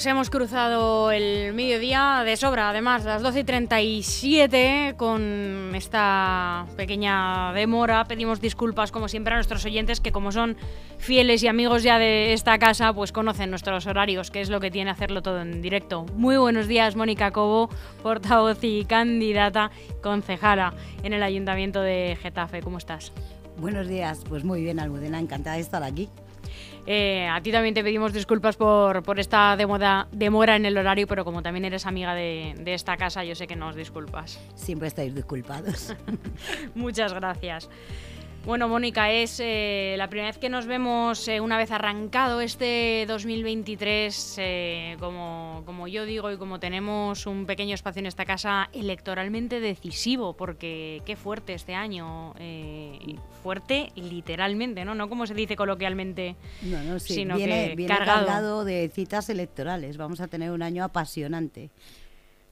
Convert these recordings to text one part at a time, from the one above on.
Pues hemos cruzado el mediodía de sobra, además, las 12 y 37, con esta pequeña demora. Pedimos disculpas, como siempre, a nuestros oyentes que, como son fieles y amigos ya de esta casa, pues conocen nuestros horarios, que es lo que tiene hacerlo todo en directo. Muy buenos días, Mónica Cobo, portavoz y candidata concejala en el Ayuntamiento de Getafe. ¿Cómo estás? Buenos días, pues muy bien, Almudena, encantada de estar aquí. Eh, a ti también te pedimos disculpas por, por esta demora, demora en el horario, pero como también eres amiga de, de esta casa, yo sé que nos disculpas. Siempre estáis disculpados. Muchas gracias. Bueno, Mónica, es eh, la primera vez que nos vemos eh, una vez arrancado este 2023, eh, como, como yo digo y como tenemos un pequeño espacio en esta casa electoralmente decisivo, porque qué fuerte este año, eh, fuerte literalmente, ¿no? No como se dice coloquialmente, No, no, sí, sino viene, que viene cargado. cargado de citas electorales. Vamos a tener un año apasionante.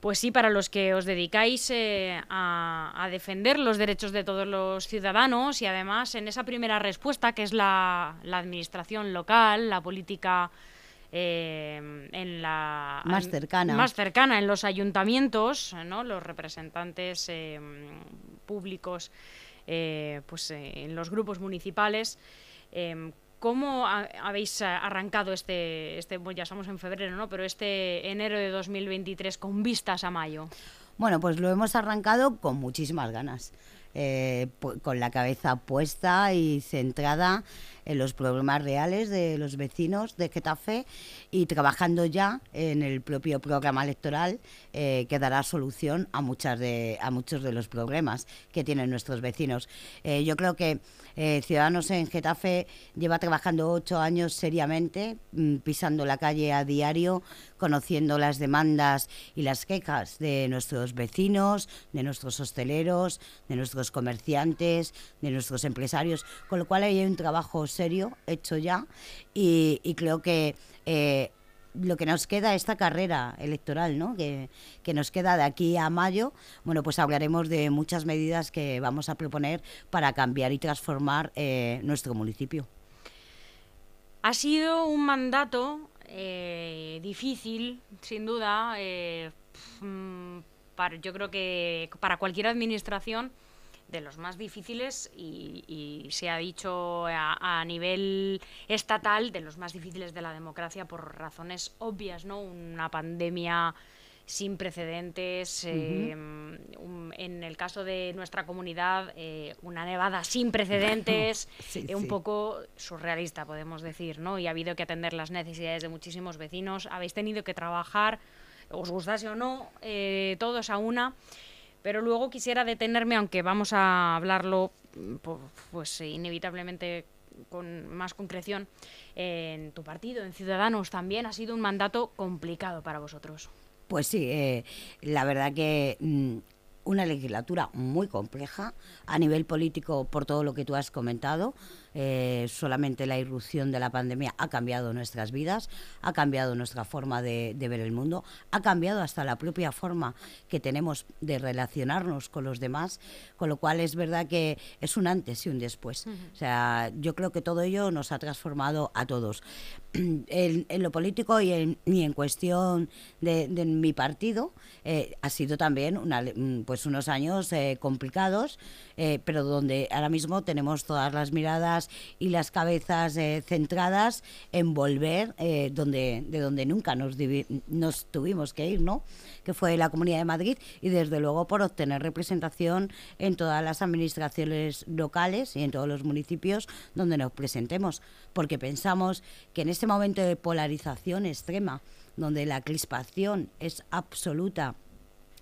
Pues sí, para los que os dedicáis eh, a, a defender los derechos de todos los ciudadanos y además en esa primera respuesta que es la, la administración local, la política eh, en la Más cercana. más cercana en los ayuntamientos, ¿no? los representantes eh, públicos, eh, pues eh, en los grupos municipales. ¿Cómo ha- habéis eh, arrancado este, este, bueno, ya estamos en febrero, ¿no? Pero este enero de 2023 con vistas a mayo? Bueno, pues lo hemos arrancado con muchísimas ganas, eh, con la cabeza puesta y centrada en los problemas reales de los vecinos de Getafe y trabajando ya en el propio programa electoral eh, que dará solución a, muchas de, a muchos de los problemas que tienen nuestros vecinos. Eh, yo creo que Ciudadanos en Getafe lleva trabajando ocho años seriamente, mm, pisando la calle a diario, conociendo las demandas y las quejas de nuestros vecinos, de nuestros hosteleros, de nuestros comerciantes, de nuestros empresarios, con lo cual hay un trabajo serio hecho ya y, creo que eh, lo que nos queda esta carrera electoral, ¿no? Que, que nos queda de aquí a mayo, bueno, pues hablaremos de muchas medidas que vamos a proponer para cambiar y transformar eh, nuestro municipio. Ha sido un mandato eh, difícil, sin duda. mm, para, yo creo que para cualquier administración de los más difíciles y, y se ha dicho a, a nivel estatal de los más difíciles de la democracia por razones obvias, ¿no? Una pandemia sin precedentes, eh, un- en el caso de nuestra comunidad, eh, una nevada sin precedentes, sí, eh, un sí. poco surrealista, podemos decir, ¿no? Y ha habido que atender las necesidades de muchísimos vecinos, habéis tenido que trabajar, os gustase o no, todos a una. Pero luego quisiera detenerme, aunque vamos a hablarlo mm, pues inevitablemente con más concreción, en tu partido, en Ciudadanos también ha sido un mandato complicado para vosotros. Pues sí, eh, la verdad que mm, una legislatura muy compleja a nivel político por todo lo que tú has comentado. Eh, solamente la irrupción de la pandemia ha cambiado nuestras vidas, ha cambiado nuestra forma de, de ver el mundo, ha cambiado hasta la propia forma que tenemos de relacionarnos con los demás, con lo cual es verdad que es un antes y un después. O sea, yo creo que todo ello nos ha transformado a todos. En, en lo político y en, y en cuestión de, de mi partido eh, ha sido también una, mm, pues unos años eh, complicados, pero donde ahora mismo tenemos todas las miradas y las cabezas eh, centradas en volver eh, donde, de donde nunca nos, nos tuvimos que ir, ¿no? que fue la Comunidad de Madrid y desde luego por obtener representación en todas las administraciones locales y en todos los municipios donde nos presentemos, porque pensamos que en este momento de polarización extrema, donde la crispación es absoluta,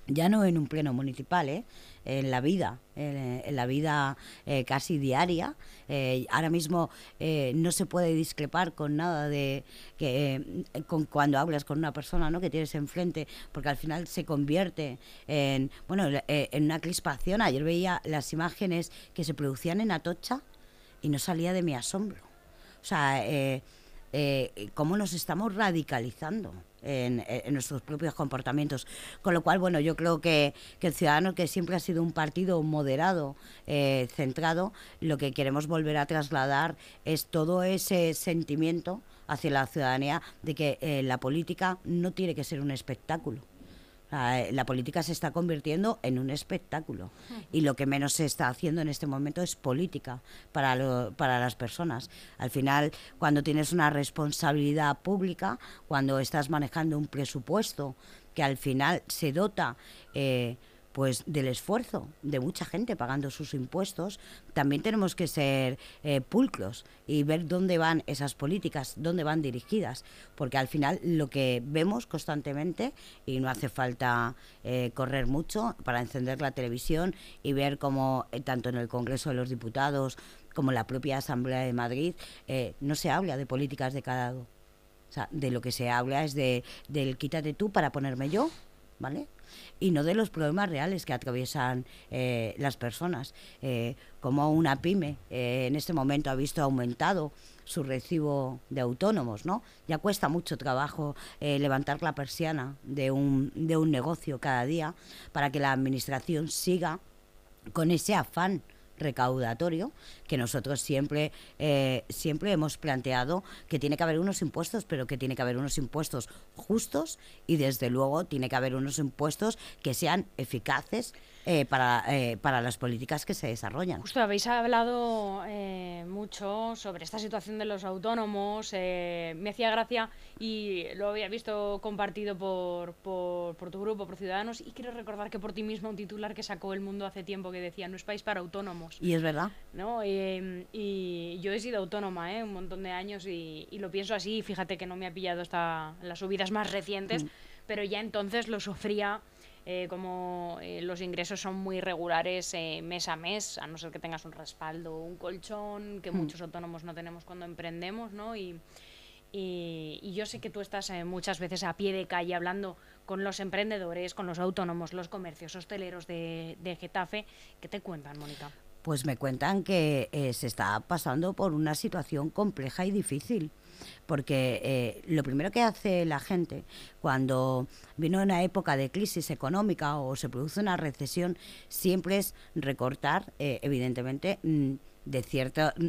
ya no en un pleno municipal, ¿eh? en la vida, en, la vida eh, casi diaria. Eh, ahora mismo eh, no se puede discrepar con nada de que eh, con cuando hablas con una persona ¿no? que tienes enfrente, porque al final se convierte en bueno en una crispación. Ayer veía las imágenes que se producían en Atocha y no salía de mi asombro. O sea, eh, eh, cómo nos estamos radicalizando en, nuestros propios comportamientos. Con lo cual, bueno, yo creo que, que el Ciudadano, que siempre ha sido un partido moderado, eh, centrado, lo que queremos volver a trasladar es todo ese sentimiento hacia la ciudadanía de que eh, la política no tiene que ser un espectáculo. La, política se está convirtiendo en un espectáculo y lo que menos se está haciendo en este momento es política para, para las personas. Al final, cuando tienes una responsabilidad pública, cuando estás manejando un presupuesto que al final se dota... Eh, pues del esfuerzo de mucha gente pagando sus impuestos, también tenemos que ser eh, pulcros y ver dónde van esas políticas, dónde van dirigidas, porque al final lo que vemos constantemente, y no hace falta eh, correr mucho para encender la televisión y ver cómo eh, tanto en el Congreso de los Diputados como en la propia Asamblea de Madrid no se habla de políticas de cada O sea, de lo que se habla es de del quítate tú para ponerme yo, ¿vale? y no de los problemas reales que atraviesan eh, las personas. Eh, como una pyme eh, en este momento ha visto aumentado su recibo de autónomos, ¿no? Ya cuesta mucho trabajo levantar la persiana de un, de un negocio cada día para que la administración siga con ese afán recaudatorio que nosotros siempre eh, siempre hemos planteado que tiene que haber unos impuestos pero que tiene que haber unos impuestos justos y desde luego tiene que haber unos impuestos que sean eficaces eh, para, eh, para las políticas que se desarrollan. Justo habéis hablado eh, mucho sobre esta situación de los autónomos. me hacía gracia y lo había visto compartido por, por, por, tu grupo, por Ciudadanos. Y quiero recordar que por ti mismo un titular que sacó El Mundo hace tiempo que decía: No es país para autónomos. Y es verdad. ¿No? y yo he sido autónoma un montón de años y, lo pienso así. Fíjate que no me ha pillado hasta las subidas más recientes, mm. pero ya entonces lo sufría eh, como eh, los ingresos son muy regulares eh, mes a mes, a no ser que tengas un respaldo, un colchón, que hmm. muchos autónomos no tenemos cuando emprendemos, ¿no? Y, y, yo sé que tú estás muchas veces a pie de calle hablando con los emprendedores, con los autónomos, los comercios hosteleros de, de Getafe. ¿Qué te cuentan, Mónica? Pues me cuentan que se está pasando por una situación compleja y difícil porque eh, lo primero que hace la gente cuando viene una época de crisis económica o se produce una recesión siempre es recortar, eh, evidentemente, mm, de cierta mm,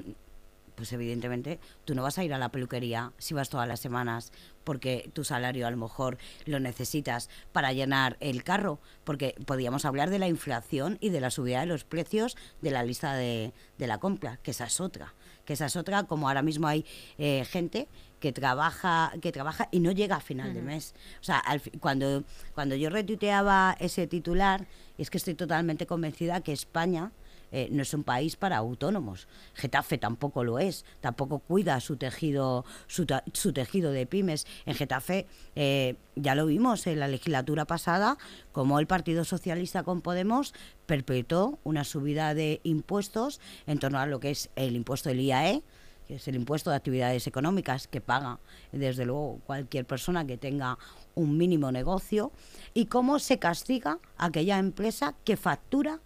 pues evidentemente tú no vas a ir a la peluquería si vas todas las semanas porque tu salario a lo mejor lo necesitas para llenar el carro, porque podríamos hablar de la inflación y de la subida de los precios de la lista de, de la compra, que esa es otra que esa es otra, como ahora mismo hay eh, gente que trabaja que trabaja y no llega a final de mes. O sea, cuando, cuando yo retuiteaba ese titular, es que estoy totalmente convencida que España eh, no es un país para autónomos. Getafe tampoco lo es, tampoco cuida su tejido, su, tejido de pymes. En Getafe eh, ya lo vimos en la legislatura pasada, como el Partido Socialista con Podemos perpetuó una subida de impuestos en torno a lo que es el impuesto del IAE, que es el impuesto de actividades económicas que paga, desde luego, cualquier persona que tenga un mínimo negocio, y cómo se castiga aquella empresa que factura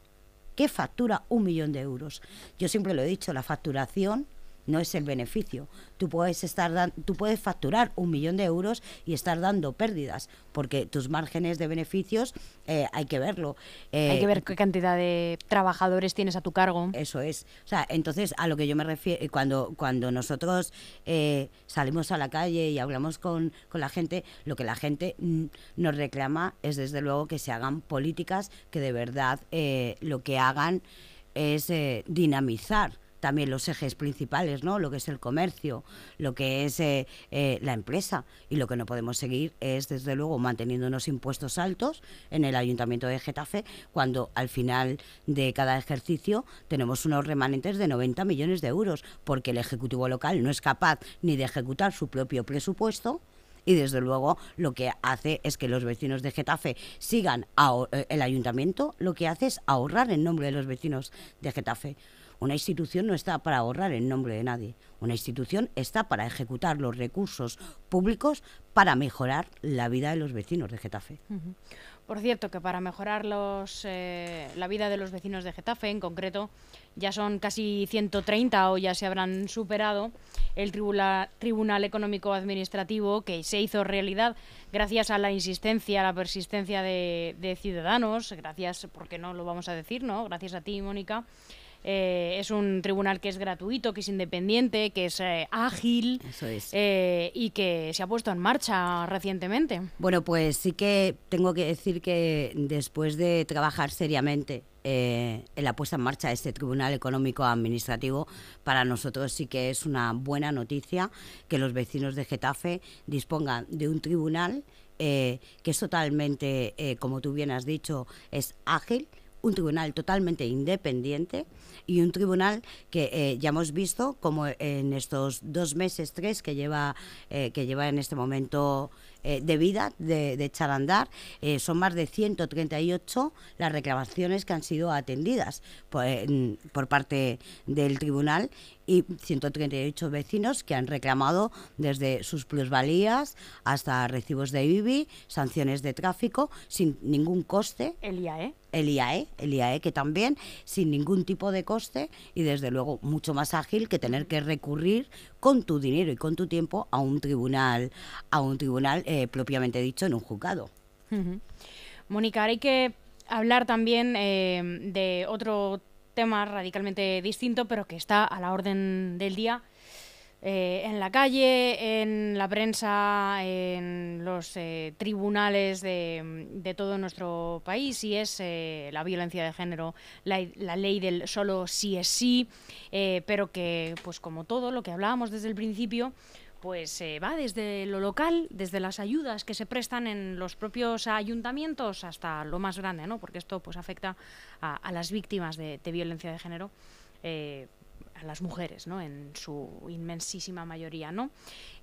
¿Qué factura un millón de euros? Yo siempre lo he dicho, la facturación no es el beneficio. Tú puedes estar tú puedes facturar un millón de euros y estar dando pérdidas, porque tus márgenes de beneficios eh, hay que verlo. hay que ver eh, qué cantidad de trabajadores tienes a tu cargo. Eso es. O sea, entonces a lo que yo me refiero, cuando, cuando nosotros eh, salimos a la calle y hablamos con, con la gente, lo que la gente nos reclama es desde luego que se hagan políticas que de verdad lo que hagan es dinamizar también los ejes principales, ¿no? Lo que es el comercio, lo que es eh, eh, la empresa. Y lo que no podemos seguir es, desde luego, manteniendo unos impuestos altos en el Ayuntamiento de Getafe, cuando al final de cada ejercicio tenemos unos remanentes de 90 millones de euros, porque el Ejecutivo local no es capaz ni de ejecutar su propio presupuesto, y desde luego lo que hace es que los vecinos de Getafe sigan, eh, el ayuntamiento lo que hace es ahorrar en nombre de los vecinos de Getafe una institución no está para ahorrar en nombre de nadie. Una institución está para ejecutar los recursos públicos para mejorar la vida de los vecinos de Getafe. Por cierto, que para mejorar los, eh, la vida de los vecinos de Getafe, en concreto, ya son casi 130 o ya se habrán superado el Tribunal Económico Administrativo que se hizo realidad gracias a la insistencia, a la persistencia de, de ciudadanos, gracias, porque no lo vamos a decir, ¿no? Gracias a ti, Mónica. Eh, es un tribunal que es gratuito, que es independiente, que es eh, ágil eh, y que se ha puesto en marcha recientemente. Bueno, pues sí que tengo que decir que después de trabajar seriamente en la puesta en marcha de este Tribunal Económico Administrativo, para nosotros sí que es una buena noticia que los vecinos de Getafe dispongan de un tribunal que es totalmente, como tú bien has dicho, es ágil, un tribunal totalmente independiente y un tribunal que eh, ya hemos visto como en estos dos meses, tres que lleva, eh, que lleva en este momento eh, de vida, de, echar a andar, son más de 138 las reclamaciones que han sido atendidas por, por parte del tribunal y 138 vecinos que han reclamado desde sus plusvalías hasta recibos de IBI, sanciones de tráfico, sin ningún coste. El IAE. El IAE, el IAE que también sin ningún tipo de coste y desde luego mucho más ágil que tener que recurrir con tu dinero y con tu tiempo a un tribunal, a un tribunal eh, propiamente dicho en un juzgado. Mónica, hay que hablar también eh, de otro tema radicalmente distinto, pero que está a la orden del día eh, en la calle, en la prensa, en los tribunales de, todo nuestro país y es la violencia de género, la, la, ley del solo sí es sí, pero que, pues como todo lo que hablábamos desde el principio, pues eh, va desde lo local, desde las ayudas que se prestan en los propios ayuntamientos hasta lo más grande, ¿no? Porque esto pues afecta a, las víctimas de, violencia de género, eh, a las mujeres, ¿no? En su inmensísima mayoría, ¿no?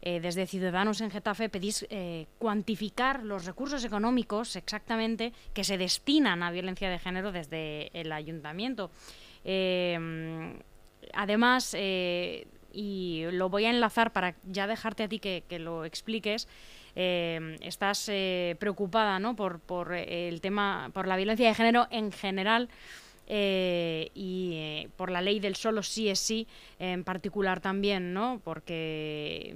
Eh, desde Ciudadanos en Getafe pedís cuantificar los recursos económicos exactamente que se destinan a violencia de género desde el ayuntamiento. además, y lo voy a enlazar para ya dejarte a ti que, lo expliques. Eh, estás eh, preocupada ¿no? por, por el tema, por la violencia de género en general. Eh, y por la ley del solo sí es sí en particular también, ¿no? Porque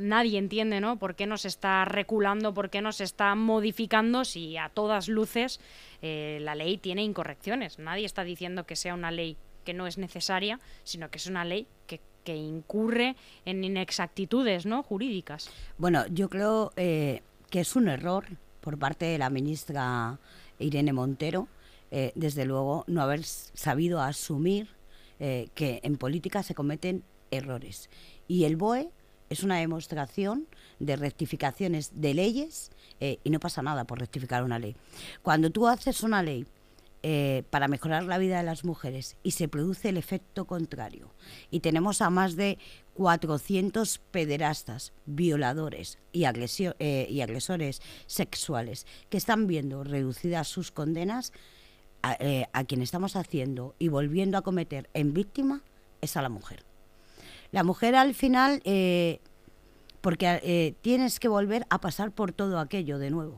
nadie entiende, ¿no? Por qué nos está reculando, por qué nos está modificando si a todas luces la ley tiene incorrecciones. Nadie está diciendo que sea una ley que no es necesaria, sino que es una ley que que incurre en inexactitudes ¿no? jurídicas. Bueno, yo creo eh, que es un error por parte de la ministra Irene Montero, eh, desde luego, no haber sabido asumir eh, que en política se cometen errores. Y el BOE es una demostración de rectificaciones de leyes y no pasa nada por rectificar una ley. Cuando tú haces una ley eh, para mejorar la vida de las mujeres y se produce el efecto contrario. Y tenemos a más de 400 pederastas, violadores y, eh, y agresores sexuales que están viendo reducidas sus condenas. Eh, a, quien estamos haciendo y volviendo a cometer en víctima es a la mujer. La mujer al final, porque tienes que volver a pasar por todo aquello de nuevo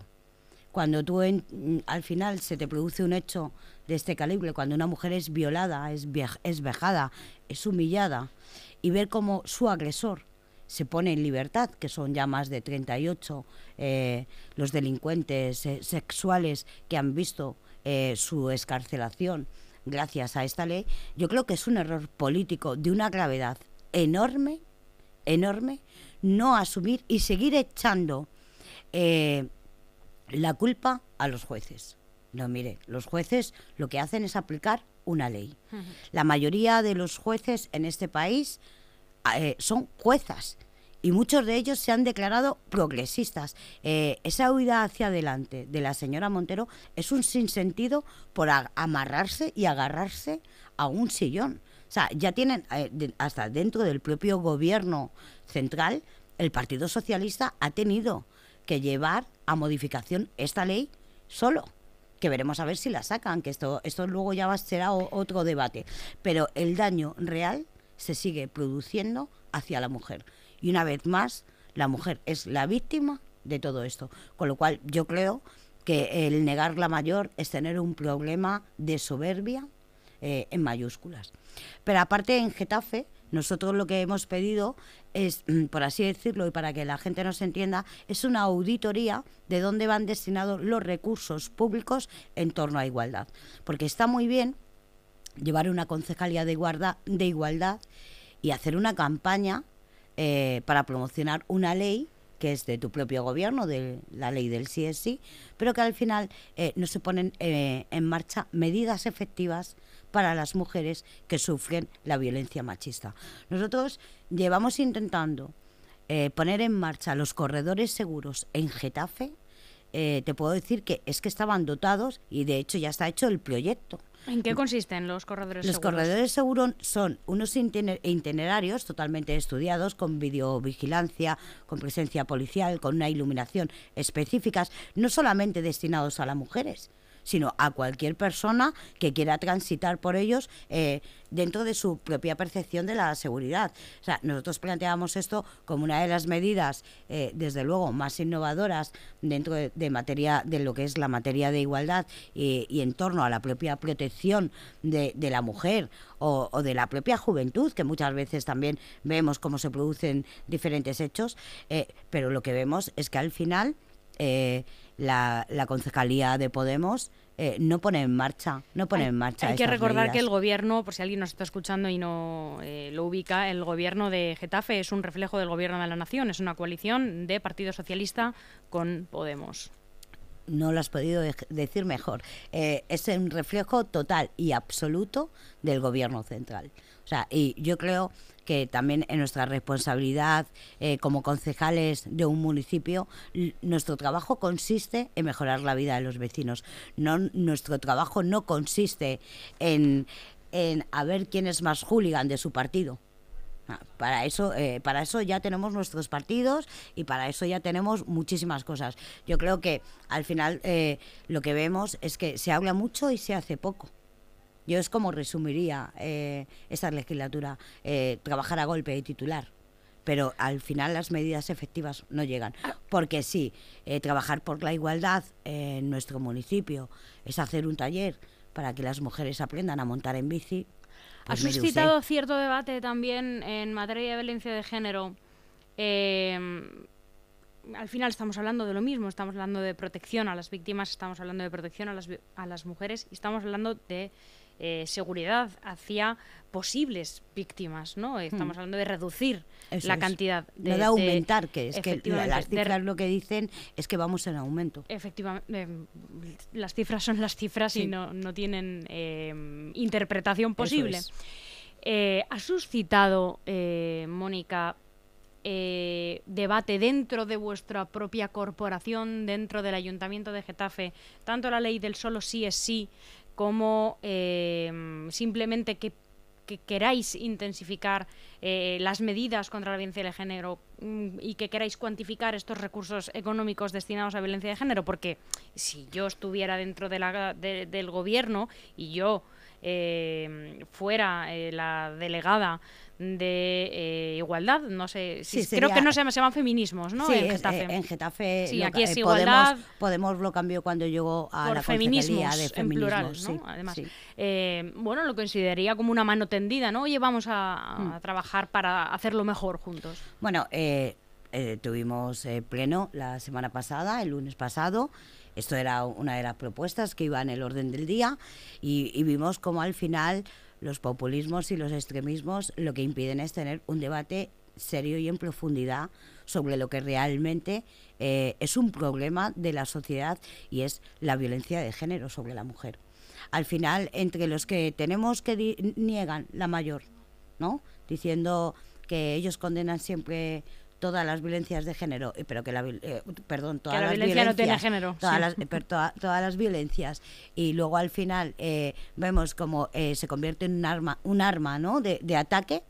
cuando tú mm, al final se te produce un hecho de este calibre, cuando una mujer es violada, es, es vejada, es humillada, y ver cómo su agresor se pone en libertad, que son ya más de 38 eh, los delincuentes eh, sexuales que han visto eh, su escarcelación gracias a esta ley, yo creo que es un error político de una gravedad enorme, enorme, no asumir y seguir echando la culpa a los jueces. No, mire, los jueces lo que hacen es aplicar una ley. La mayoría de los jueces en este país eh, son juezas y muchos de ellos se han declarado progresistas. Eh, esa huida hacia adelante de la señora Montero es un sinsentido por amarrarse y agarrarse a un sillón. O sea, ya tienen, eh, hasta dentro del propio gobierno central, el Partido Socialista ha tenido que llevar a modificación esta ley solo que veremos a ver si la sacan, que esto, esto luego ya va, será otro debate. Pero el daño real se sigue produciendo hacia la mujer. Y una vez más, la mujer es la víctima de todo esto. Con lo cual yo creo que el negar la mayor es tener un problema de soberbia eh, en mayúsculas. Pero aparte en Getafe, nosotros lo que hemos pedido es, mm, por así decirlo, y para que la gente nos entienda, es una auditoría de dónde van destinados los recursos públicos en torno a igualdad. Porque está muy bien llevar una concejalía de igualdad, de igualdad y hacer una campaña eh, para promocionar una ley que es de tu propio gobierno, de la ley del CSI, pero que al final eh, no se ponen eh, en marcha medidas efectivas para las mujeres que sufren la violencia machista. Nosotros llevamos intentando poner en marcha los corredores seguros en Getafe. Te puedo decir que es que estaban dotados y de hecho ya está hecho el proyecto. ¿En qué consisten los corredores los seguros? Los corredores seguros son unos itinerarios totalmente estudiados con videovigilancia, con presencia policial, con una iluminación específicas, no solamente destinados a las mujeres, sino a cualquier persona que quiera transitar por ellos eh, dentro de su propia percepción de la seguridad. O sea, nosotros planteamos esto como una de las medidas, eh, desde luego, más innovadoras dentro de, materia de lo que es la materia de igualdad y, en torno a la propia protección de, la mujer o, de la propia juventud, que muchas veces también vemos cómo se producen diferentes hechos, eh, pero lo que vemos es que al final la, la concejalía de Podemos eh, no pone en marcha, no pone en marcha. Hay que recordar que el gobierno, por si alguien nos está escuchando y no eh, lo ubica, el gobierno de Getafe es un reflejo del gobierno de la nación, es una coalición de Partido Socialista con Podemos. No lo has podido decir mejor. Eh, es un reflejo total y absoluto del gobierno central. O sea, y yo creo que también en nuestra responsabilidad eh, como concejales de un municipio, nuestro trabajo consiste en mejorar la vida de los vecinos. No, nuestro trabajo no consiste en, en a ver quién es más hooligan de su partido. Ah, para eso, eh, para eso ya tenemos nuestros partidos y para eso ya tenemos muchísimas cosas. Yo creo que al final eh, lo que vemos es que se habla mucho y se hace poco. Yo es como resumiría eh, esta legislatura, eh, trabajar a golpe de titular. Pero al final las medidas efectivas no llegan. Porque sí, eh, trabajar por la igualdad en nuestro municipio es hacer un taller para que las mujeres aprendan a montar en bici. Pues ha suscitado cierto debate también en materia de violencia de género. al final estamos hablando de lo mismo, estamos hablando de protección a las víctimas, estamos hablando de protección a las, a las mujeres y estamos hablando de eh, seguridad hacia posibles víctimas, ¿no? Estamos hmm. hablando de reducir la cantidad. De, no de aumentar, que es que las cifras lo que dicen es que vamos en aumento. Efectivamente, em, las cifras son las cifras y no, no tienen em, interpretación posible. Eh, ha suscitado, eh, Mónica, debate dentro de vuestra propia corporación, dentro del Ayuntamiento de Getafe, tanto la ley del solo sí es sí como em, simplemente que, queráis intensificar eh, las medidas contra la violencia de género mm, y que queráis cuantificar estos recursos económicos destinados a violencia de género, porque si yo estuviera dentro de la, del gobierno y yo em, fuera eh, la delegada de eh, igualdad, no sé, creo que no se, llaman feminismos, ¿no? en Getafe. en Getafe sí, aquí es igualdad. Podemos, lo cambió cuando llegó a la feminismos, de feminismos, en plural, ¿no? Además, eh, bueno, lo consideraría como una mano tendida, ¿no? Oye, vamos a, mm. trabajar para hacerlo mejor juntos. Bueno, eh, tuvimos pleno la semana pasada, el lunes pasado. Esto era una de las propuestas que iba en el orden del día y, vimos como al final los populismos y los extremismos lo que impiden es tener un debate serio y en profundidad sobre lo que realmente eh, es un problema de la sociedad y es la violencia de género sobre la mujer. Al final, entre los que tenemos que niegan la mayor, ¿no? Diciendo que ellos condenan siempre todas las violencias de género, eh, pero que la, eh, perdón, todas las violencia violencias, no tiene género. Todas, las, todas las violencias y luego al final eh, vemos como se convierte en un arma, un arma, ¿no? De, de ataque.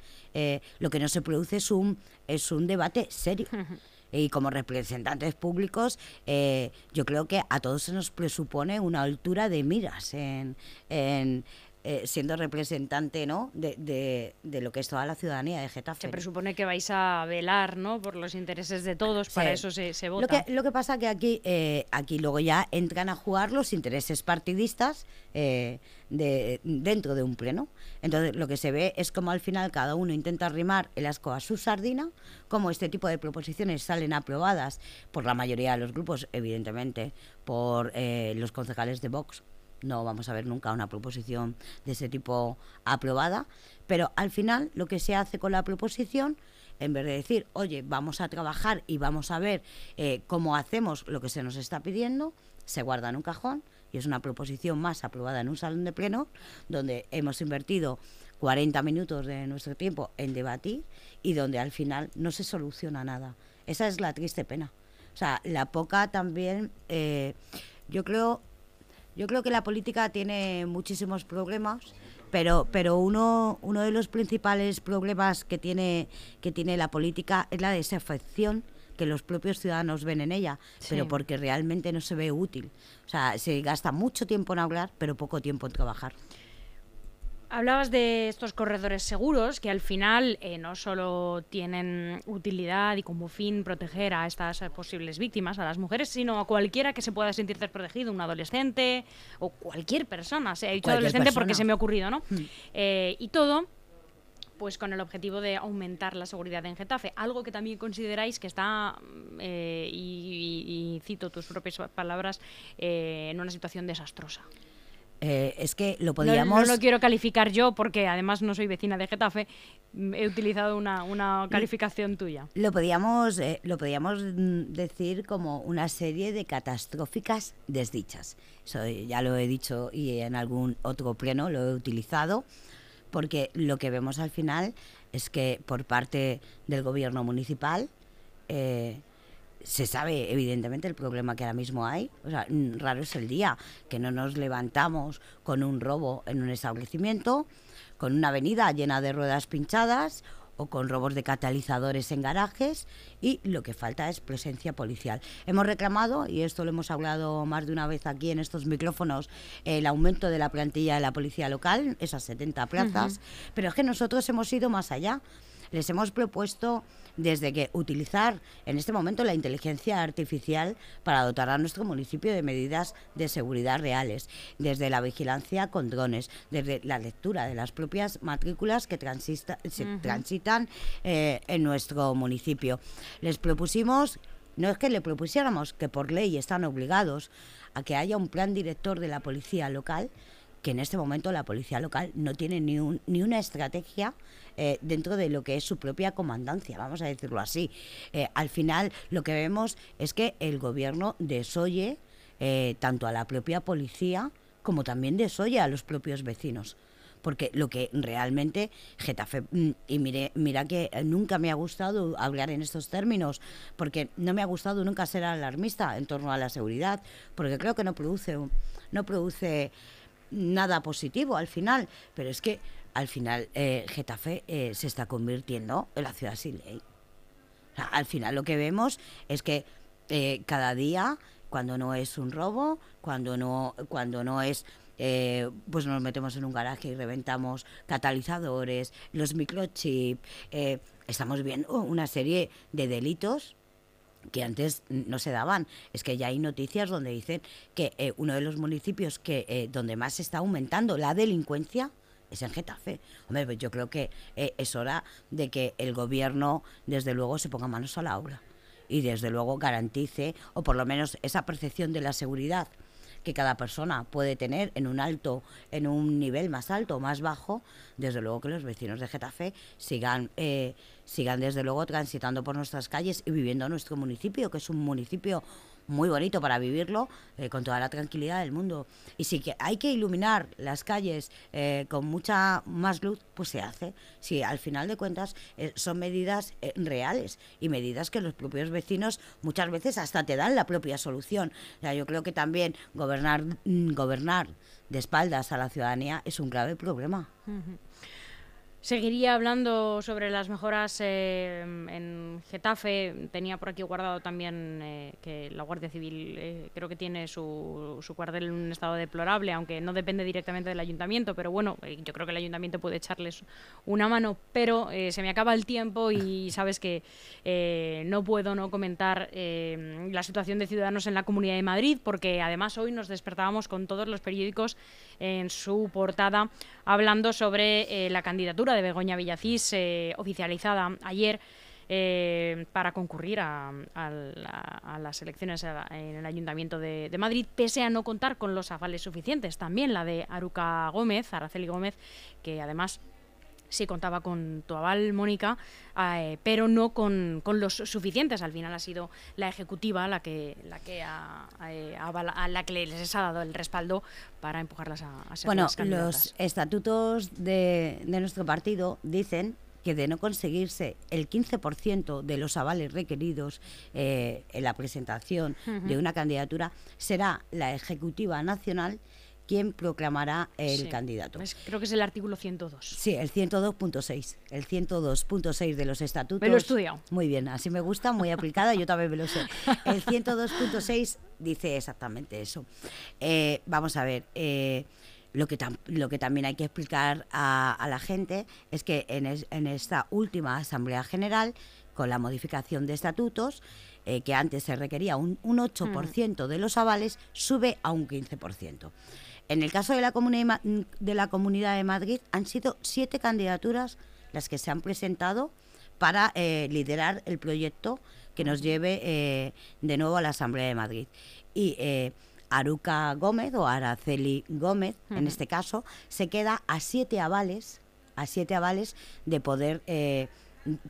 lo que no se produce es un es un debate serio. y como representantes públicos, eh, yo creo que a todos se nos presupone una altura de miras en, en eh, siendo representante ¿no? De, de, lo que es toda la ciudadanía de Getafe. Se presupone que vais a velar ¿no? por los intereses de todos, para eso se, se, vota. Lo que, lo que pasa que aquí, eh, aquí luego ya entran a jugar los intereses partidistas eh, de, dentro de un pleno. Entonces lo que se ve es como al final cada uno intenta arrimar el asco a su sardina, como este tipo de proposiciones salen aprobadas por la mayoría de los grupos, evidentemente, por los concejales de Vox no vamos a ver nunca una proposición de ese tipo aprobada, pero al final lo que se hace con la proposición, en vez de decir, oye, vamos a trabajar y vamos a ver eh, cómo hacemos lo que se nos está pidiendo, se guarda en un cajón y es una proposición más aprobada en un salón de pleno donde hemos invertido 40 minutos de nuestro tiempo en debatir y donde al final no se soluciona nada. Esa es la triste pena. O sea, la poca también, eh, yo creo, yo creo que la política tiene muchísimos problemas, pero, pero uno, uno de los principales problemas que tiene, que tiene la política es la desafección que los propios ciudadanos ven en ella, pero porque realmente no se ve útil. O sea, se gasta mucho tiempo en hablar, pero poco tiempo en trabajar. Hablabas de estos corredores seguros que al final eh, no solo tienen utilidad y como fin proteger a estas posibles víctimas, a las mujeres, sino a cualquiera que se pueda sentir desprotegido, un adolescente o cualquier persona. Se ha dicho adolescente porque se me ha ocurrido, ¿no? Hmm. Eh, y todo pues con el objetivo de aumentar la seguridad en Getafe, algo que también consideráis que está, eh, y, cito tus propias palabras, en una situación desastrosa. Eh, es que lo podíamos... No, lo quiero calificar yo porque además no soy vecina de Getafe, mm, he utilizado una, calificación tuya. Lo podíamos, eh, lo podíamos mm, decir como una serie de catastróficas desdichas. Eso ya lo he dicho y en algún otro pleno lo he utilizado, porque lo que vemos al final es que por parte del gobierno municipal... Eh, se sabe evidentemente el problema que ahora mismo hay. O sea, mm, raro es el día que no nos levantamos con un robo en un establecimiento, con una avenida llena de ruedas pinchadas o con robos de catalizadores en garajes y lo que falta es presencia policial. Hemos reclamado, y esto lo hemos hablado más de una vez aquí en estos micrófonos, el aumento de la plantilla de la policía local, esas 70 plazas, pero es que nosotros hemos ido más allá. Les hemos propuesto desde que utilizar en este momento la inteligencia artificial para dotar a nuestro municipio de medidas de seguridad reales, desde la vigilancia con drones, desde la lectura de las propias matrículas que transitan eh, en nuestro municipio. Les propusimos no es que le propusiéramos que por ley están obligados a que haya un plan director de la policía local, que en este momento la policía local no tiene ni, un, ni una estrategia eh, dentro de lo que es su propia comandancia, vamos a decirlo así. Eh, al final lo que vemos es que el gobierno desoye eh, tanto a la propia policía como también desoye a los propios vecinos porque lo que realmente Getafe, mm, y mire, mira que nunca me ha gustado hablar en estos términos, porque no me ha gustado nunca ser alarmista en torno a la seguridad, porque creo que no produce, no produce nada positivo al final, pero es que al final eh, Getafe eh, se está convirtiendo en la ciudad sin ley. al final lo que vemos es que eh, cada día, cuando no es un robo, cuando no, cuando no es pues nos metemos en un garaje y reventamos catalizadores, los microchips, estamos viendo una serie de delitos que antes no se daban. Es que ya hay noticias donde dicen que uno de los municipios que donde más se está aumentando la delincuencia es en Getafe. Hombre, pues yo creo que eh, es hora de que el gobierno, desde luego, se ponga manos a la obra y, desde luego, garantice, o por lo menos esa percepción de la seguridad que cada persona puede tener en un alto, en un nivel más alto o más bajo, desde luego que los vecinos de Getafe sigan, eh, sigan desde luego transitando por nuestras calles y viviendo en nuestro municipio, que es un municipio muy bonito para vivirlo eh, con toda la tranquilidad del mundo. Y si que hay que iluminar las calles eh, con mucha más luz, pues se hace. Si al final de cuentas eh, son medidas reales y medidas que los propios vecinos muchas veces hasta te dan la propia solución. O yo creo que también gobernar, mm, gobernar de espaldas a la ciudadanía es un grave problema. Seguiría hablando sobre las mejoras eh, en Getafe. Tenía por aquí guardado también eh, que la Guardia Civil eh, creo que tiene su, su, cuartel en un estado deplorable, aunque no depende directamente del ayuntamiento. Pero bueno, yo creo que el ayuntamiento puede echarles una mano. Pero se me acaba el tiempo y sabes que no puedo no comentar la situación de Ciudadanos en la Comunidad de Madrid, porque además hoy nos despertábamos con todos los periódicos en su portada hablando sobre la candidatura de Begoña Villacís, eh, oficializada ayer. Eh, para concurrir a, las elecciones en el Ayuntamiento de, Madrid, pese a no contar con los avales suficientes. También la de Aruca Gómez, Araceli Gómez, que además sí contaba con tu aval, Mónica, eh, pero no con, los suficientes. Al final ha sido la ejecutiva la que, la que, ha, la que les ha dado el respaldo para empujarlas a, a ser Bueno, los estatutos de, nuestro partido dicen que de no conseguirse el 15% de los avales requeridos eh, en la presentación de una candidatura, será la Ejecutiva Nacional quien proclamará el candidato. creo que es el artículo 102. Sí, el 102.6. El 102.6 de los estatutos. Me lo he estudiado. Muy bien, así me gusta, muy aplicada, yo también me lo sé. El 102.6 dice exactamente eso. Eh, vamos a ver. Eh, lo que, lo que también hay que explicar a, la gente es que en, en, esta última Asamblea General, con la modificación de estatutos, eh, que antes se requería un, un 8% de los avales, sube a un 15%. En el caso de la, comunidad de la Comunidad de Madrid han sido siete candidaturas las que se han presentado para eh, liderar el proyecto que nos lleve eh, de nuevo a la Asamblea de Madrid. Y eh, Aruca Gómez o Araceli Gómez, en este caso, se queda a siete avales, a siete avales de poder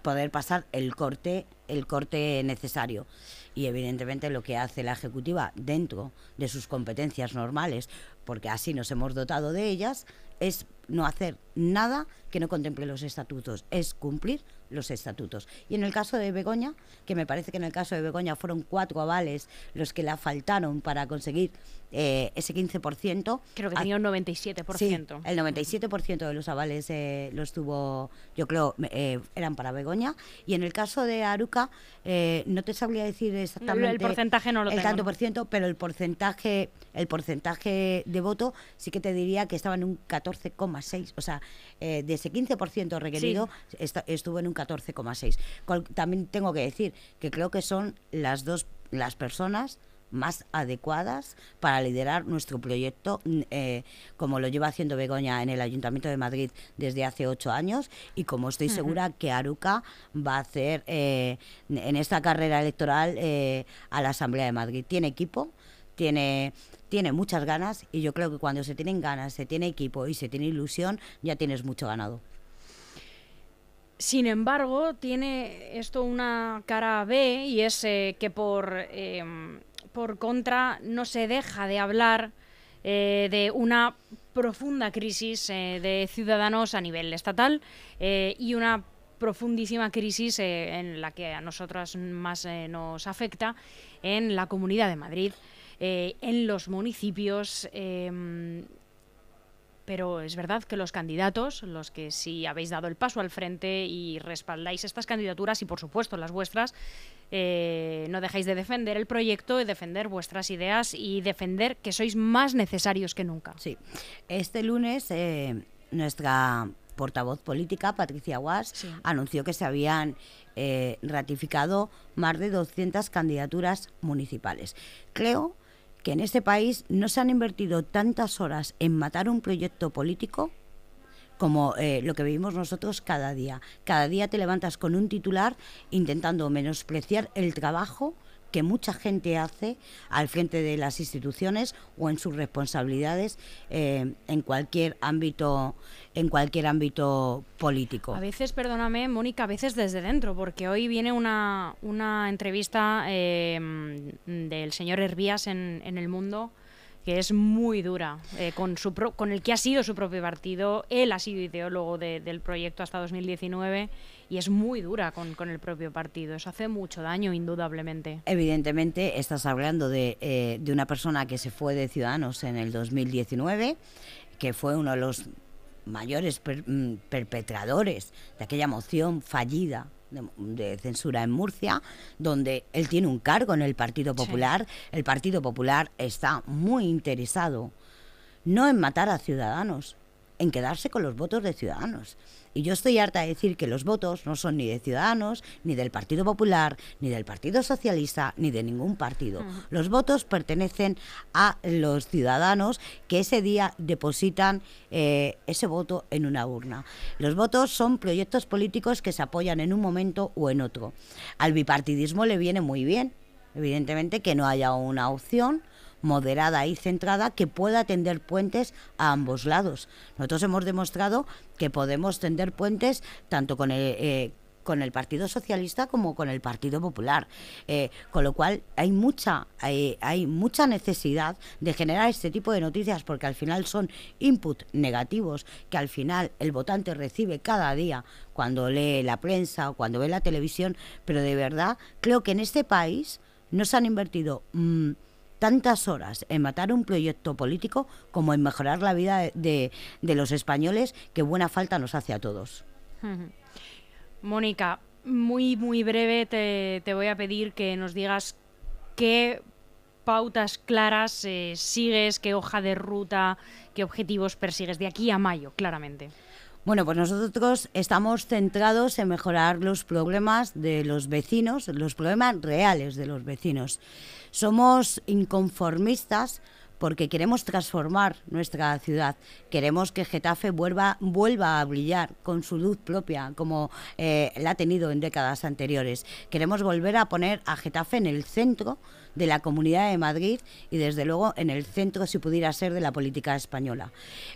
poder pasar el corte el corte necesario y evidentemente lo que hace la ejecutiva dentro de sus competencias normales porque así nos hemos dotado de ellas, es no hacer nada que no contemple los estatutos, es cumplir los estatutos. Y en el caso de Begoña, que me parece que en el caso de Begoña fueron cuatro avales los que la faltaron para conseguir eh, ese 15%. Creo que tenía un 97%. Sí, el 97% de los avales eh, los tuvo, yo creo, eh, eran para Begoña. Y en el caso de Aruca, no te sabría decir exactamente el porcentaje no lo el tanto por ciento, pero el porcentaje, el porcentaje de voto sí que te diría que estaba en un 14,6. O sea, de ese 15% requerido estuvo en un 14,6. También tengo que decir que creo que son las dos las personas más adecuadas para liderar nuestro proyecto, mm, eh, como lo lleva haciendo Begoña en el Ayuntamiento de Madrid desde hace ocho años y como estoy segura que Aruca va a hacer eh, en esta carrera electoral eh, a la Asamblea de Madrid. Tiene equipo, tiene tiene muchas ganas y yo creo que cuando se tienen ganas, se tiene equipo y se tiene ilusión, ya tienes mucho ganado. Sin embargo, tiene esto una cara B y es eh, que por, em, por contra no se deja de hablar eh, de una profunda crisis eh, de ciudadanos a nivel estatal y una profundísima crisis en la que a nosotras más nos afecta en la Comunidad de Madrid, en los municipios em, pero es verdad que los candidatos, los que sí habéis dado el paso al frente y respaldáis estas candidaturas y por supuesto las vuestras, eh, no dejáis de defender el proyecto, de defender vuestras ideas y defender que sois más necesarios que nunca. Sí, este lunes eh, nuestra portavoz política, Patricia Guas, anunció que se habían eh, ratificado más de 200 candidaturas municipales. Creo que en este país no se han invertido tantas horas en matar un proyecto político como eh, lo que vivimos nosotros cada día. Cada día te levantas con un titular intentando menospreciar el trabajo que mucha gente hace al frente de las instituciones o en sus responsabilidades eh, en cualquier ámbito en cualquier ámbito político. A veces, perdóname, Mónica, a veces desde dentro, porque hoy viene una, una entrevista eh, del señor Hervías en, en El Mundo que es muy dura, eh, con, su con el que ha sido su propio partido. Él ha sido ideólogo del proyecto hasta 2019 y es muy dura con, con, el propio partido. Eso hace mucho daño, indudablemente. Evidentemente, estás hablando de, eh, de una persona que se fue de Ciudadanos en el 2019, que fue uno de los mayores mm, perpetradores de aquella moción fallida de, censura en Murcia, donde él tiene un cargo en el Partido Popular. El Partido Popular está muy interesado no en matar a ciudadanos, en quedarse con los votos de ciudadanos. Y yo estoy harta de decir que los votos no son ni de Ciudadanos, ni del Partido Popular, ni del Partido Socialista, ni de ningún partido. Los votos pertenecen a los ciudadanos que ese día depositan eh, ese voto en una urna. Los votos son proyectos políticos que se apoyan en un momento o en otro. Al bipartidismo le viene muy bien, evidentemente, que no haya una opción moderada y centrada que pueda tender puentes a ambos lados. Nosotros hemos demostrado que podemos tender puentes tanto con el... Eh, con el Partido Socialista como con el Partido Popular. Eh, con lo cual hay mucha, hay, hay, mucha necesidad de generar este tipo de noticias porque al final son input negativos que al final el votante recibe cada día cuando lee la prensa o cuando ve la televisión. Pero de verdad creo que en este país no se han invertido... Mm, tantas horas en matar un proyecto político como en mejorar la vida de, los españoles que buena falta nos hace a todos. Mónica, muy, muy breve te, voy a pedir que nos digas qué pautas claras eh, sigues, qué hoja de ruta, qué objetivos persigues de aquí a mayo, claramente. Bueno, pues nosotros estamos centrados en mejorar los problemas de los vecinos, los problemas reales de los vecinos. Somos inconformistas porque queremos transformar nuestra ciudad. Queremos que Getafe vuelva, a brillar con su luz propia, como eh, la ha tenido en décadas anteriores. Queremos volver a poner a Getafe en el centro de la Comunidad de Madrid y desde luego en el centro, si pudiera ser, de la política española.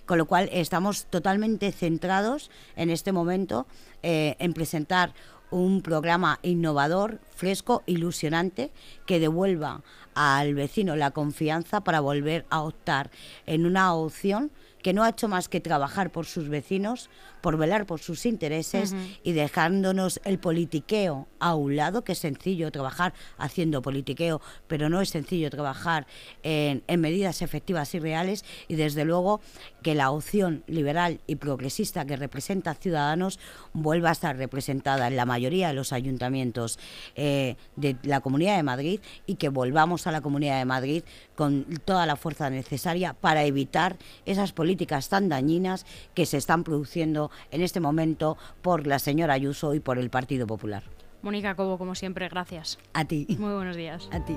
Con lo cual estamos totalmente centrados en este momento eh, en presentar un programa innovador, fresco, ilusionante, que devuelva al vecino la confianza para volver a optar en una opción que no ha hecho más que trabajar por sus vecinos, por velar por sus intereses y dejándonos el politiqueo a un lado, que es sencillo trabajar haciendo politiqueo, pero no es sencillo trabajar en, medidas efectivas y reales. Y desde luego que la opción liberal y progresista que representa a Ciudadanos vuelva a estar representada en la mayoría de los ayuntamientos eh, de la Comunidad de Madrid y que volvamos a la Comunidad de Madrid con toda la fuerza necesaria para evitar esas políticas tan dañinas que se están produciendo en este momento por la señora Ayuso y por el Partido Popular. Mónica Cobo, como siempre, gracias. A ti. Muy buenos días. A ti.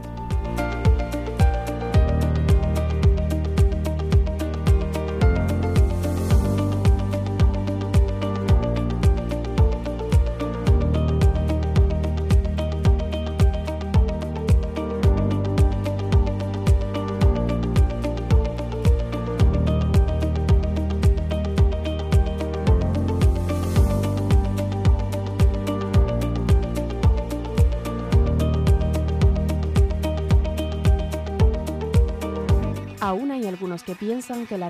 Que piensan que la